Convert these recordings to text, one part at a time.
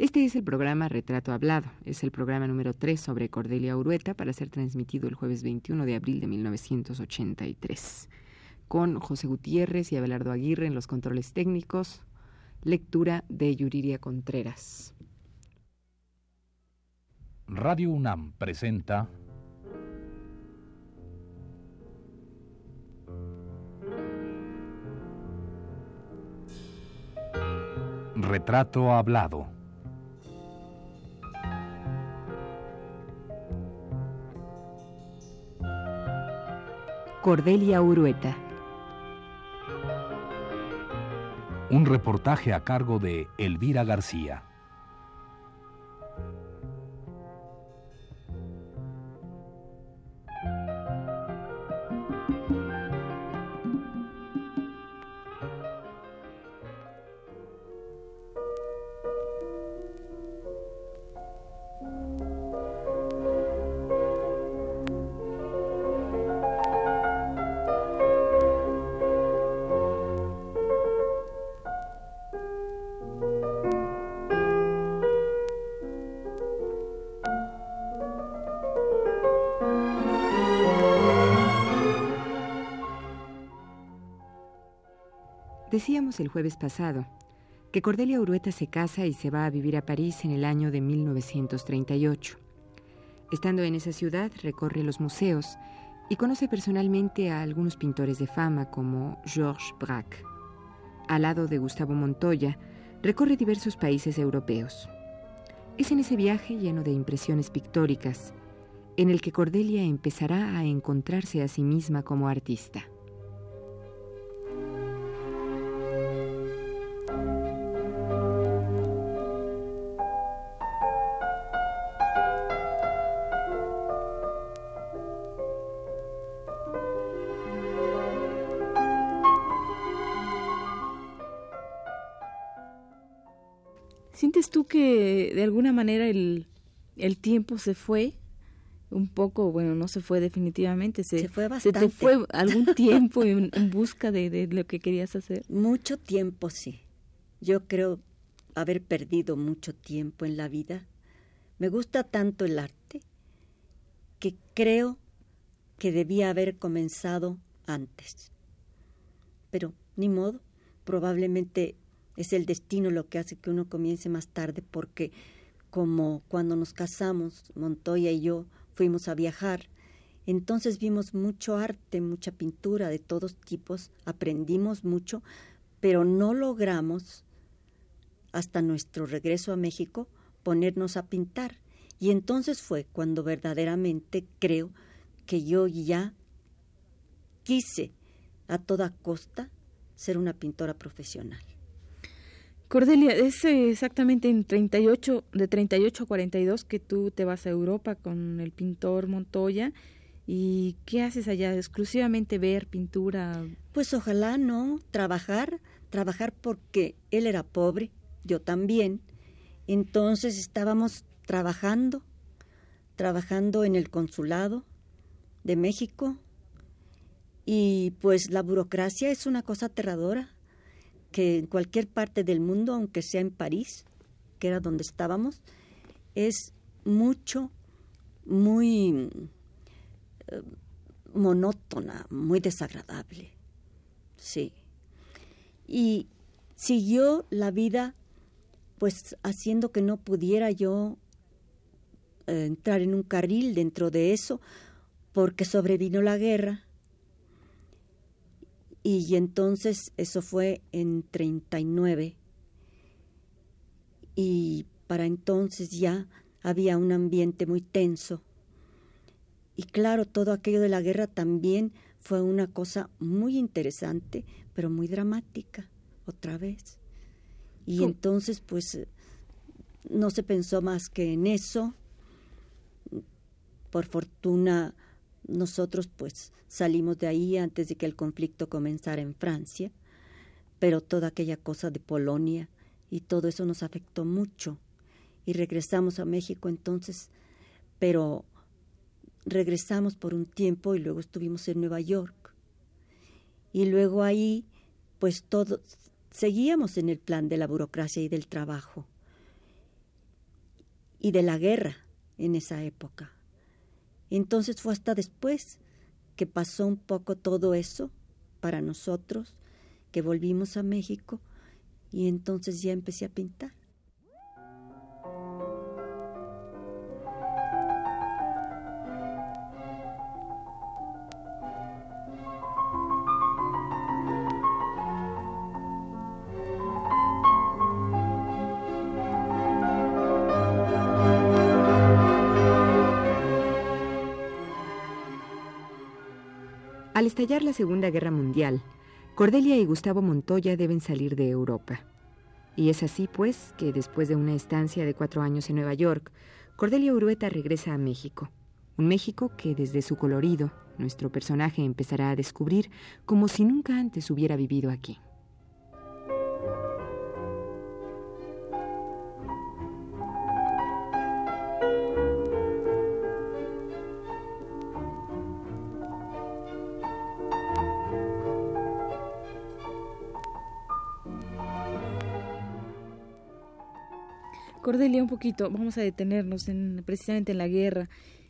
Este es el programa Retrato Hablado. Es el programa número 3 sobre Cordelia Urueta para ser transmitido el jueves 21 de abril de 1983. Con José Gutiérrez y Abelardo Aguirre en los controles técnicos. Lectura de Yuriria Contreras. Radio UNAM presenta Retrato Hablado. Cordelia Urueta. Un reportaje a cargo de Elvira García. Decíamos el jueves pasado que Cordelia Urueta se casa y se va a vivir a París en el año de 1938. Estando en esa ciudad, recorre los museos y conoce personalmente a algunos pintores de fama como Georges Braque. Al lado de Gustavo Montoya, recorre diversos países europeos. Es en ese viaje lleno de impresiones pictóricas en el que Cordelia empezará a encontrarse a sí misma como artista. El tiempo se fue? Un poco, bueno, no se fue definitivamente, se, Se fue bastante. te fue algún tiempo en, en busca de, de lo que querías hacer. Mucho tiempo, sí. Yo creo haber perdido mucho tiempo en la vida. Me gusta tanto el arte que creo que debía haber comenzado antes. Pero ni modo, probablemente es el destino lo que hace que uno comience más tarde porque como cuando nos casamos, Montoya y yo fuimos a viajar, entonces vimos mucho arte, mucha pintura de todos tipos, aprendimos mucho, pero no logramos hasta nuestro regreso a México ponernos a pintar. Y entonces fue cuando verdaderamente creo que yo ya quise a toda costa ser una pintora profesional. Cordelia, es eh, exactamente en 38, de 38 a 42 que tú te vas a Europa con el pintor Montoya. ¿Y qué haces allá? ¿Exclusivamente ver pintura? Pues ojalá no, trabajar, trabajar porque él era pobre, yo también. Entonces estábamos trabajando, trabajando en el consulado de México. Y pues la burocracia es una cosa aterradora, que en cualquier parte del mundo, aunque sea en París, que era donde estábamos, es mucho, muy eh, monótona, muy desagradable. Sí. Y siguió la vida pues haciendo que no pudiera yo eh, entrar en un carril dentro de eso porque sobrevino la guerra y entonces eso fue en 39 y para entonces ya había un ambiente muy tenso. Y claro todo aquello de la guerra también fue una cosa muy interesante pero muy dramática otra vez. Y entonces pues no se pensó más que en eso. Por fortuna nosotros pues salimos de ahí antes de que el conflicto comenzara en Francia, pero toda aquella cosa de Polonia y todo eso nos afectó mucho y regresamos a México entonces, pero regresamos por un tiempo y luego estuvimos en Nueva York. Y luego ahí pues todos seguíamos en el plan de la burocracia y del trabajo. y de la guerra en esa época. Entonces fue hasta después que pasó un poco todo eso para nosotros, que volvimos a México y entonces ya empecé a pintar. Estallar la Segunda Guerra Mundial, Cordelia y Gustavo Montoya deben salir de Europa. Y es así, pues, que después de una estancia de cuatro años en Nueva York, Cordelia Urueta regresa a México. Un México que desde su colorido, nuestro personaje empezará a descubrir como si nunca antes hubiera vivido aquí. Cordelia, un poquito, vamos a detenernos en, precisamente en la guerra.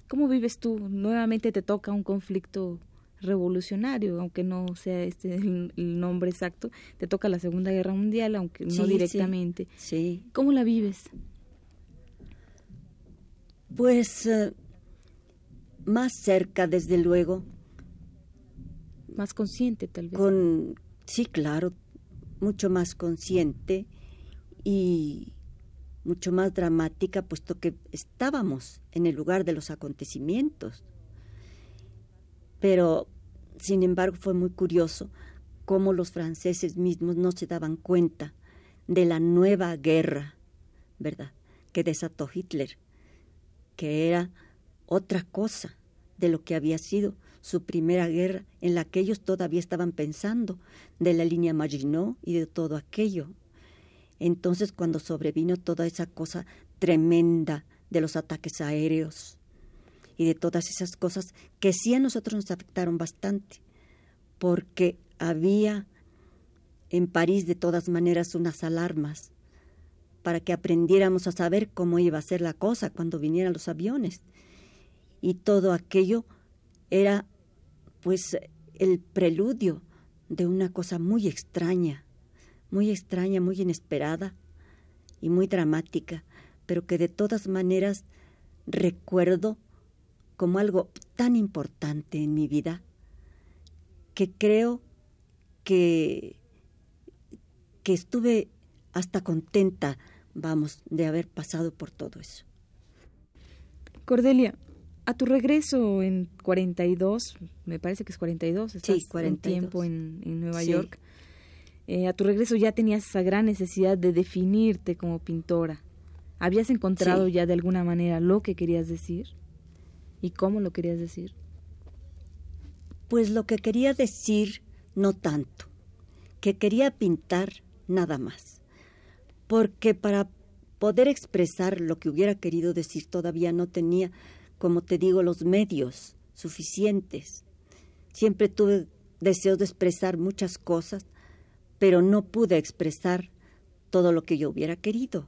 ¿Cómo vives tú? Nuevamente te toca un conflicto revolucionario, aunque no sea este el, nombre exacto, te toca la Segunda Guerra Mundial, aunque no directamente. Sí, ¿Cómo la vives? Pues eh, más cerca, desde luego. Más consciente, tal vez. Con, sí, claro, mucho más consciente y mucho más dramática, puesto que estábamos en el lugar de los acontecimientos. Pero, sin embargo, fue muy curioso cómo los franceses mismos no se daban cuenta de la nueva guerra, ¿verdad?, que desató Hitler, que era otra cosa de lo que había sido su primera guerra, en la que ellos todavía estaban pensando, de la línea Maginot y de todo aquello. Entonces cuando sobrevino toda esa cosa tremenda de los ataques aéreos y de todas esas cosas que sí a nosotros nos afectaron bastante, porque había en París de todas maneras unas alarmas para que aprendiéramos a saber cómo iba a ser la cosa cuando vinieran los aviones. Y todo aquello era pues el preludio de una cosa muy extraña muy extraña, muy inesperada y muy dramática, pero que de todas maneras recuerdo como algo tan importante en mi vida que creo que, que estuve hasta contenta, vamos, de haber pasado por todo eso. Cordelia, a tu regreso en 42, me parece que es 42, estás sí, 42. un tiempo en, en Nueva sí. York. Eh, a tu regreso ya tenías esa gran necesidad de definirte como pintora. ¿Habías encontrado Sí. ya de alguna manera lo que querías decir? ¿Y cómo lo querías decir? Pues lo que quería decir no tanto, que quería pintar nada más, porque para poder expresar lo que hubiera querido decir todavía no tenía, como te digo, los medios suficientes. Siempre tuve deseos de expresar muchas cosas, pero no pude expresar todo lo que yo hubiera querido,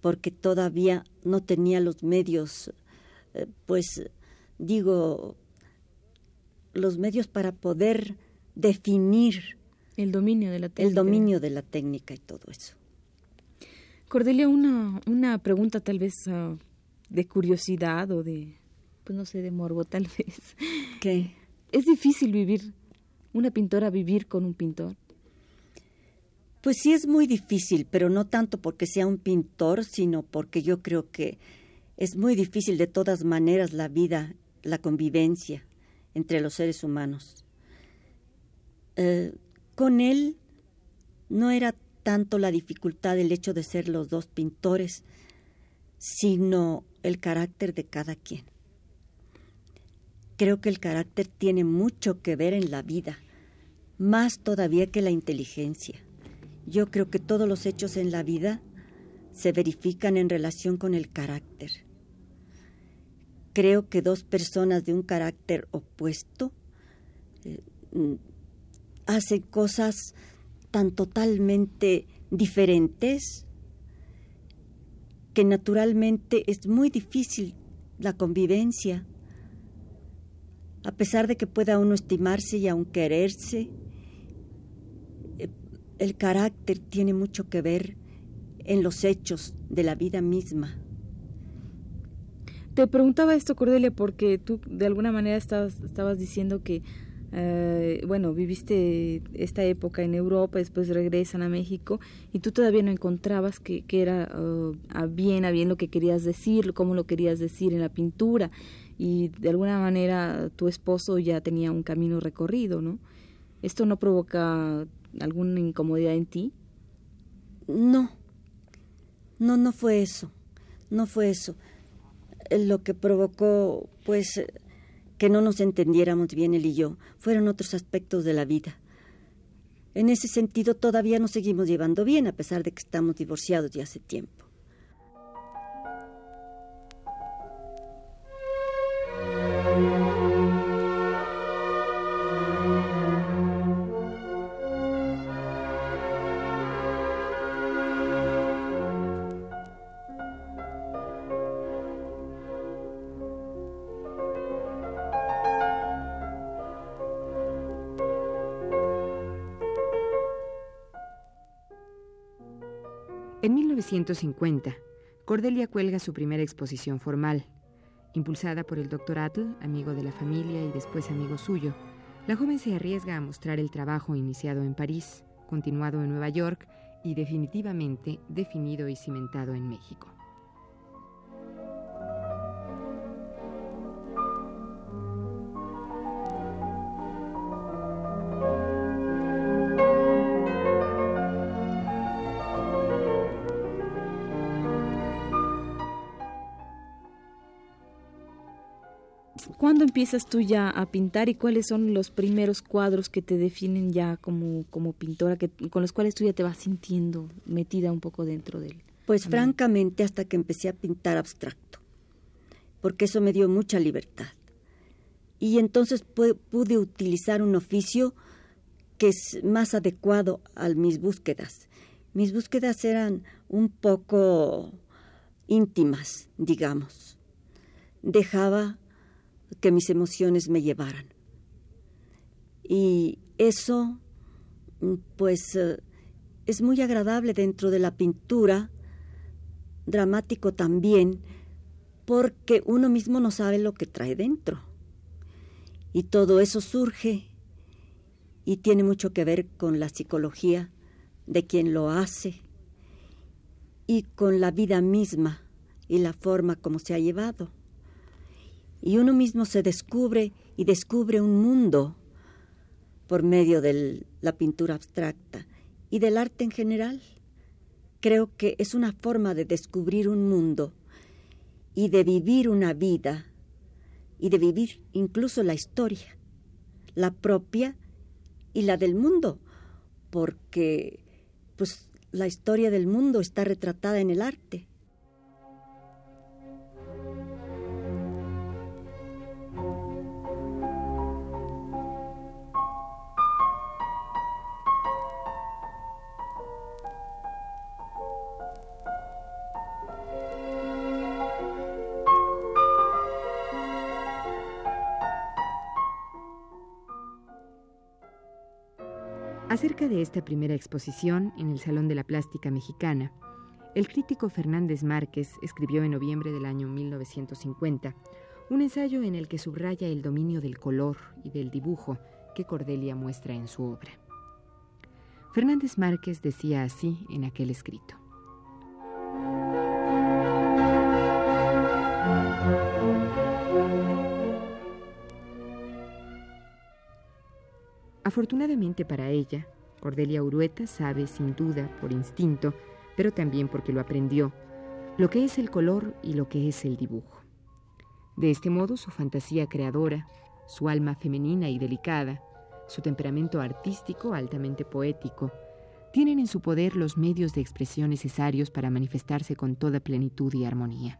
porque todavía no tenía los medios, eh, pues digo, los medios para poder definir El dominio de la técnica. el dominio de la técnica y todo eso. Cordelia, una, una pregunta tal vez ah, de curiosidad o de, pues no sé, de morbo tal vez. ¿Qué? ¿Es difícil vivir, una pintora vivir con un pintor? Pues sí es muy difícil, pero no tanto porque sea un pintor, sino porque yo creo que es muy difícil de todas maneras la vida, la convivencia entre los seres humanos. Eh, con él no era tanto la dificultad del hecho de ser los dos pintores, sino el carácter de cada quien. Creo que el carácter tiene mucho que ver en la vida, más todavía que la inteligencia. Yo creo que todos los hechos en la vida se verifican en relación con el carácter. Creo que dos personas de un carácter opuesto eh, hacen cosas tan totalmente diferentes que naturalmente es muy difícil la convivencia. A pesar de que pueda uno estimarse y aun quererse, el carácter tiene mucho que ver en los hechos de la vida misma. Te preguntaba esto, Cordelia, porque tú de alguna manera estabas, estabas diciendo que, eh, bueno, viviste esta época en Europa, después regresan a México y tú todavía no encontrabas que, era uh, bien, a bien lo que querías decir, cómo lo querías decir en la pintura y de alguna manera tu esposo ya tenía un camino recorrido, ¿no? ¿Esto no provoca alguna incomodidad en ti? No, no, no fue eso, no fue eso lo que provocó, pues, que no nos entendiéramos bien él y yo, fueron otros aspectos de la vida. En ese sentido, todavía nos seguimos llevando bien, a pesar de que estamos divorciados ya hace tiempo. 1950, Cordelia cuelga su primera exposición formal. Impulsada por el Dr. Atl, amigo de la familia y después amigo suyo, la joven se arriesga a mostrar el trabajo iniciado en París, continuado en Nueva York y definitivamente definido y cimentado en México. ¿Cuándo empiezas tú ya a pintar y cuáles son los primeros cuadros que te definen ya como, como pintora, que, con los cuales tú ya te vas sintiendo metida un poco dentro de él? Pues francamente hasta que empecé a pintar abstracto, porque eso me dio mucha libertad. Y entonces pude utilizar un oficio que es más adecuado a mis búsquedas. Mis búsquedas eran un poco íntimas, digamos. Dejaba que mis emociones me llevaran. Y eso, pues, eh, es muy agradable dentro de la pintura, dramático también, porque uno mismo no sabe lo que trae dentro. Y todo eso surge y tiene mucho que ver con la psicología de quien lo hace y con la vida misma y la forma como se ha llevado y uno mismo se descubre y descubre un mundo por medio de la pintura abstracta y del arte en general. Creo que es una forma de descubrir un mundo y de vivir una vida y de vivir incluso la historia, la propia y la del mundo, porque pues la historia del mundo está retratada en el arte. Acerca de esta primera exposición en el Salón de la Plástica Mexicana, el crítico Fernández Márquez escribió en noviembre del año 1950 un ensayo en el que subraya el dominio del color y del dibujo que Cordelia muestra en su obra. Fernández Márquez decía así en aquel escrito. Afortunadamente para ella, Cordelia Urueta sabe, sin duda, por instinto, pero también porque lo aprendió, lo que es el color y lo que es el dibujo. De este modo, su fantasía creadora, su alma femenina y delicada, su temperamento artístico altamente poético, tienen en su poder los medios de expresión necesarios para manifestarse con toda plenitud y armonía.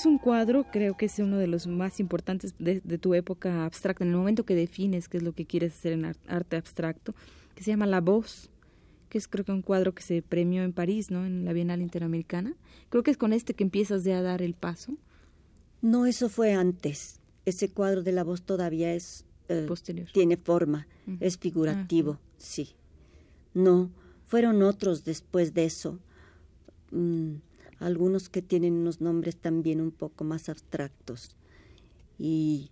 Tienes un cuadro, creo que es uno de los más importantes de, tu época abstracta, en el momento que defines qué es lo que quieres hacer en arte abstracto, que se llama La Voz, que es creo que un cuadro que se premió en París, ¿no? En la Bienal Interamericana. Creo que es con este que empiezas ya a dar el paso. No, eso fue antes. Ese cuadro de La Voz todavía es... Eh, Posterior. Tiene forma, es figurativo, ah, sí. No, fueron otros después de eso. Mm, algunos que tienen unos nombres también un poco más abstractos. Y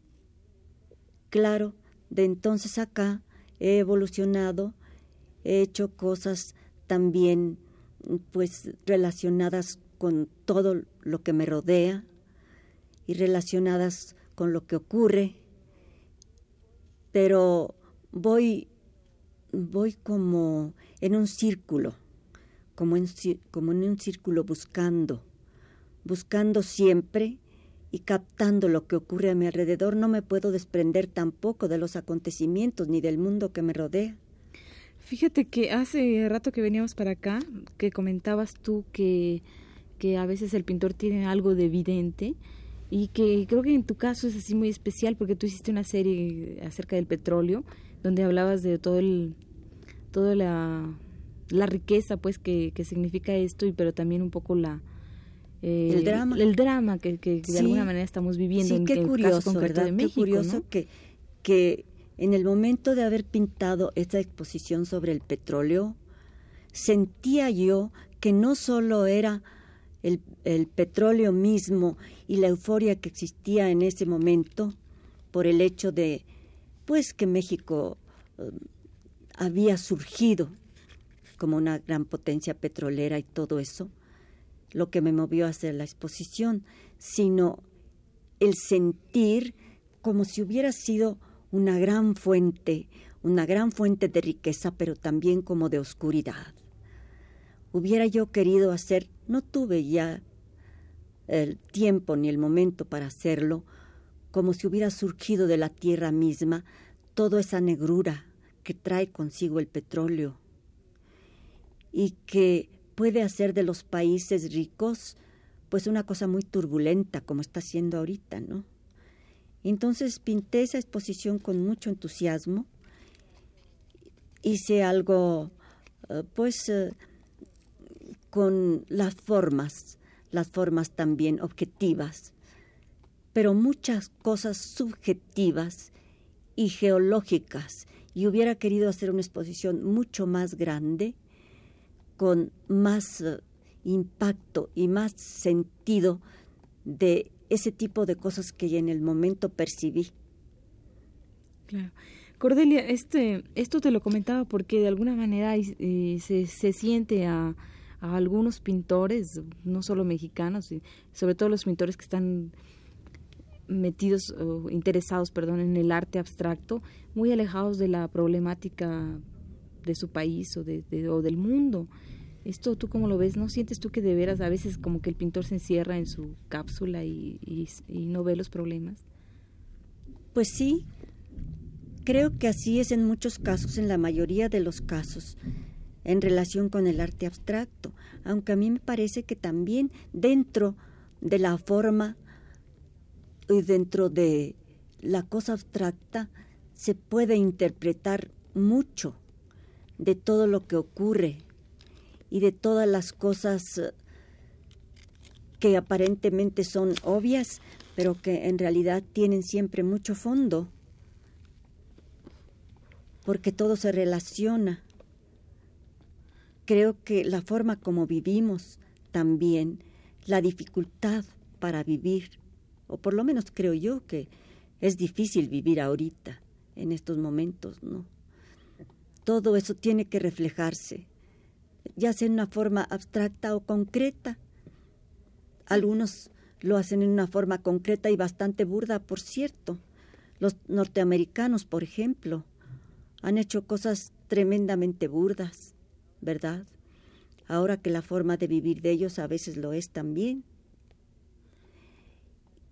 claro, de entonces acá he evolucionado, he hecho cosas también pues relacionadas con todo lo que me rodea y relacionadas con lo que ocurre, pero voy voy como en un círculo como en, un círculo buscando, buscando siempre y captando lo que ocurre a mi alrededor, no me puedo desprender tampoco de los acontecimientos ni del mundo que me rodea. Fíjate que hace rato que veníamos para acá, que comentabas tú que, que a veces el pintor tiene algo de evidente y que creo que en tu caso es así muy especial porque tú hiciste una serie acerca del petróleo donde hablabas de todo el, toda la la riqueza pues que, que significa esto y pero también un poco la eh, el drama. el drama que, que de alguna manera estamos viviendo sí, qué curioso ¿verdad? de México, qué curioso que que en el momento de haber pintado esta exposición sobre el petróleo sentía yo que no solo era el, el petróleo mismo y la euforia que existía en ese momento por el hecho de pues que México eh, había surgido como una gran potencia petrolera y todo eso, lo que me movió a hacer la exposición, sino el sentir como si hubiera sido una gran fuente, una gran fuente de riqueza, pero también como de oscuridad. Hubiera yo querido hacer, no tuve ya el tiempo ni el momento para hacerlo, como si hubiera surgido de la tierra misma toda esa negrura que trae consigo el petróleo, y que puede hacer de los países ricos pues una cosa muy turbulenta como está siendo ahorita, ¿no? Entonces pinté esa exposición con mucho entusiasmo, hice algo eh, pues eh, con las formas, las formas también objetivas, pero muchas cosas subjetivas y geológicas, y hubiera querido hacer una exposición mucho más grande, con más eh, impacto y más sentido de ese tipo de cosas que en el momento percibí. Claro. Cordelia, este, esto te lo comentaba porque de alguna manera eh, se, se, siente a, algunos pintores, no solo mexicanos, sobre todo los pintores que están metidos o interesados, perdón, en el arte abstracto, muy alejados de la problemática de su país o, de, o del mundo. ¿Esto tú cómo lo ves? ¿No sientes tú que de veras a veces como que el pintor se encierra en su cápsula y, y, no ve los problemas? Pues sí, creo que así es en muchos casos, en la mayoría de los casos, en relación con el arte abstracto, aunque a mí me parece que también dentro de la forma y dentro de la cosa abstracta se puede interpretar mucho de todo lo que ocurre y de todas las cosas eh, que aparentemente son obvias, pero que en realidad tienen siempre mucho fondo, porque todo se relaciona. Creo que la forma como vivimos también, la dificultad para vivir, o por lo menos creo yo que es difícil vivir ahorita, en estos momentos, ¿no? Todo eso tiene que reflejarse ya sea en una forma abstracta o concreta. Algunos lo hacen en una forma concreta y bastante burda, por cierto. Los norteamericanos, por ejemplo, han hecho cosas tremendamente burdas, ¿verdad? Ahora que la forma de vivir de ellos a veces lo es también.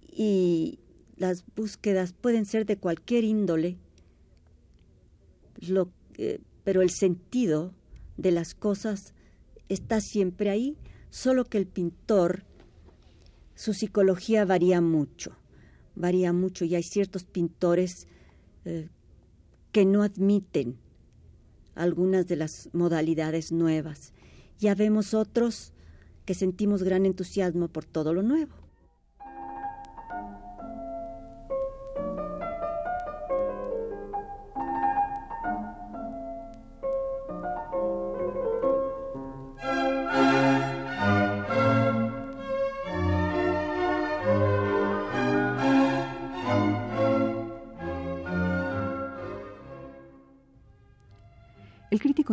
Y las búsquedas pueden ser de cualquier índole, lo, pero el sentido de las cosas está siempre ahí, solo que el pintor su psicología varía mucho, varía mucho y hay ciertos pintores eh, que no admiten algunas de las modalidades nuevas. Ya vemos otros que sentimos gran entusiasmo por todo lo nuevo.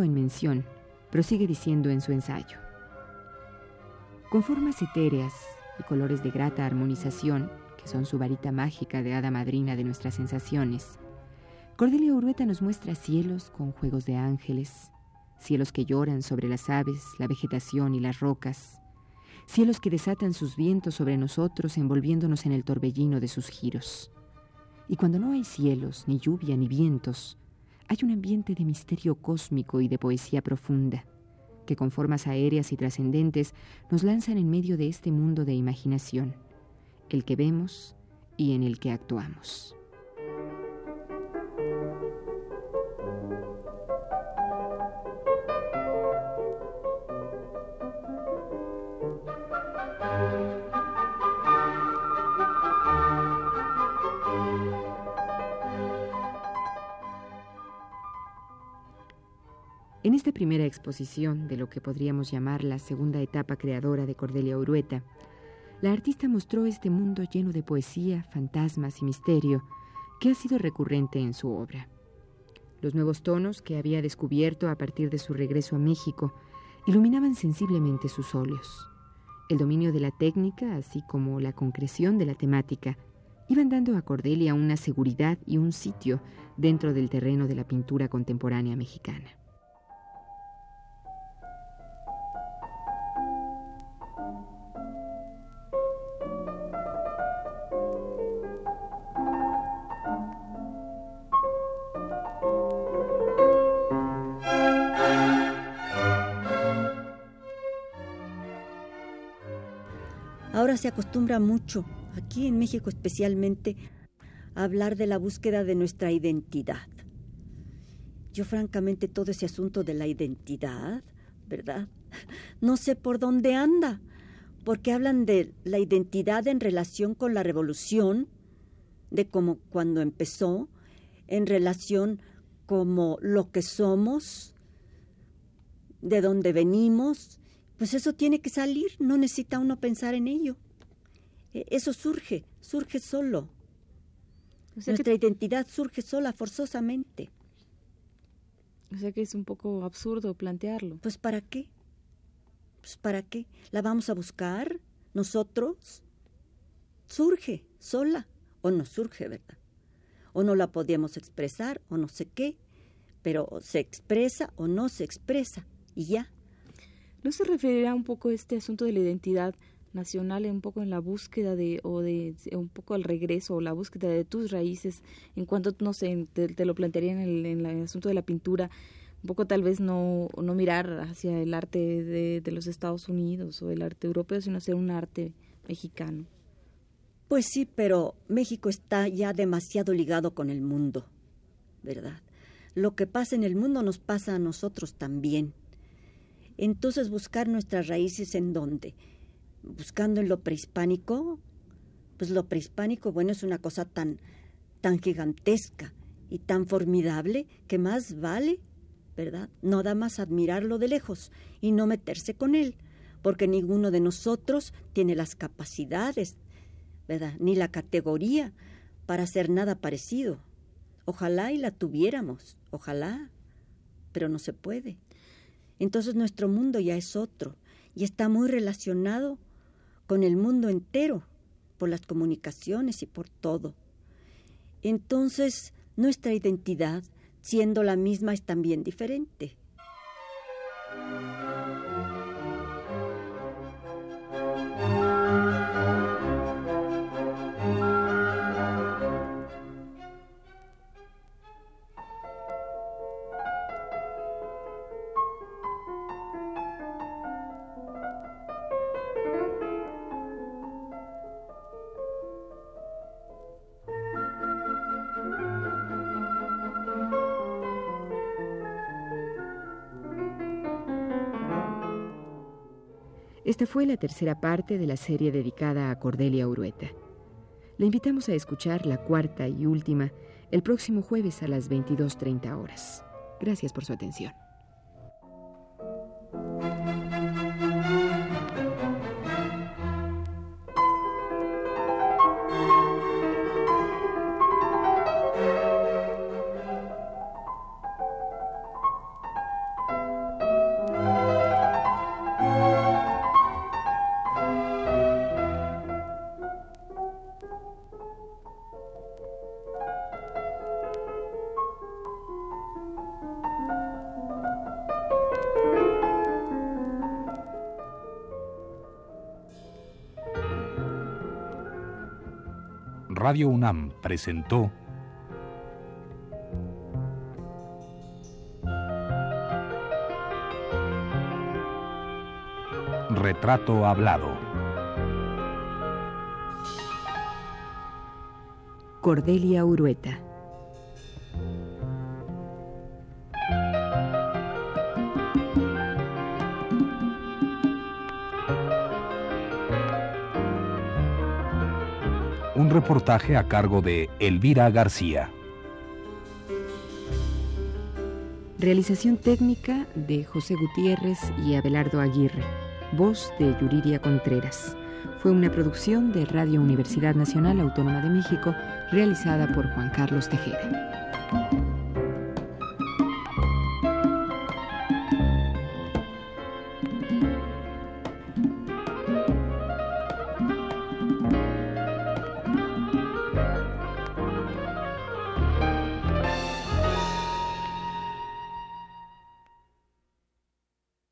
En mención prosigue diciendo en su ensayo, con formas etéreas y colores de grata armonización, que son su varita mágica de hada madrina de nuestras sensaciones, Cordelia Urueta nos muestra cielos con juegos de ángeles, cielos que lloran sobre las aves, la vegetación y las rocas, cielos que desatan sus vientos sobre nosotros envolviéndonos en el torbellino de sus giros. Y cuando no hay cielos, ni lluvia, ni vientos, hay un ambiente de misterio cósmico y de poesía profunda, que con formas aéreas y trascendentes nos lanzan en medio de este mundo de imaginación, el que vemos y en el que actuamos. Esta primera exposición de lo que podríamos llamar la segunda etapa creadora de Cordelia Urueta, la artista mostró este mundo lleno de poesía, fantasmas y misterio que ha sido recurrente en su obra. Los nuevos tonos que había descubierto a partir de su regreso a México iluminaban sensiblemente sus óleos. El dominio de la técnica, así como la concreción de la temática, iban dando a Cordelia una seguridad y un sitio dentro del terreno de la pintura contemporánea mexicana. Se acostumbra mucho, aquí en México especialmente, a hablar de la búsqueda de nuestra identidad. Yo francamente todo ese asunto de la identidad, ¿verdad? No sé por dónde anda, porque hablan de la identidad en relación con la revolución, de cómo cuando empezó, en relación como lo que somos, de dónde venimos, pues eso tiene que salir, no necesita uno pensar en ello. E, eso surge, surge solo. Nuestra identidad surge sola, forzosamente. O sea que es un poco absurdo plantearlo. Pues ¿para qué? Pues ¿para qué? ¿La vamos a buscar nosotros? Surge sola o no surge, ¿verdad? O no la podíamos expresar o no sé qué, pero se expresa o no se expresa y ya. ¿No se referirá un poco a este asunto de la identidad nacional, un poco en la búsqueda de, o de, un poco al regreso, o la búsqueda de tus raíces, en cuanto, no sé, te, lo plantearía en el, en el, asunto de la pintura, un poco tal vez no, no mirar hacia el arte de, de los Estados Unidos o el arte europeo, sino hacer un arte mexicano? Pues sí, pero México está ya demasiado ligado con el mundo, ¿verdad? Lo que pasa en el mundo nos pasa a nosotros también. Entonces buscar nuestras raíces en dónde? Buscando en lo prehispánico. Pues lo prehispánico, bueno, es una cosa tan, tan gigantesca y tan formidable que más vale, ¿verdad? No da más admirarlo de lejos y no meterse con él, porque ninguno de nosotros tiene las capacidades, ¿verdad? Ni la categoría para hacer nada parecido. Ojalá y la tuviéramos, ojalá, pero no se puede entonces nuestro mundo ya es otro y está muy relacionado con el mundo entero por las comunicaciones y por todo. Entonces nuestra identidad, siendo la misma, es también diferente. Fue la tercera parte de la serie dedicada a Cordelia Urueta. Le invitamos a escuchar la cuarta y última el próximo jueves a las 22.30 horas. Gracias por su atención. Radio UNAM presentó Retrato Hablado. Cordelia Urueta. Reportaje a cargo de Elvira García. Realización técnica de José Gutiérrez y Abelardo Aguirre. Voz de Yuriria Contreras. Fue una producción de Radio Universidad Nacional Autónoma de México realizada por Juan Carlos Tejeda.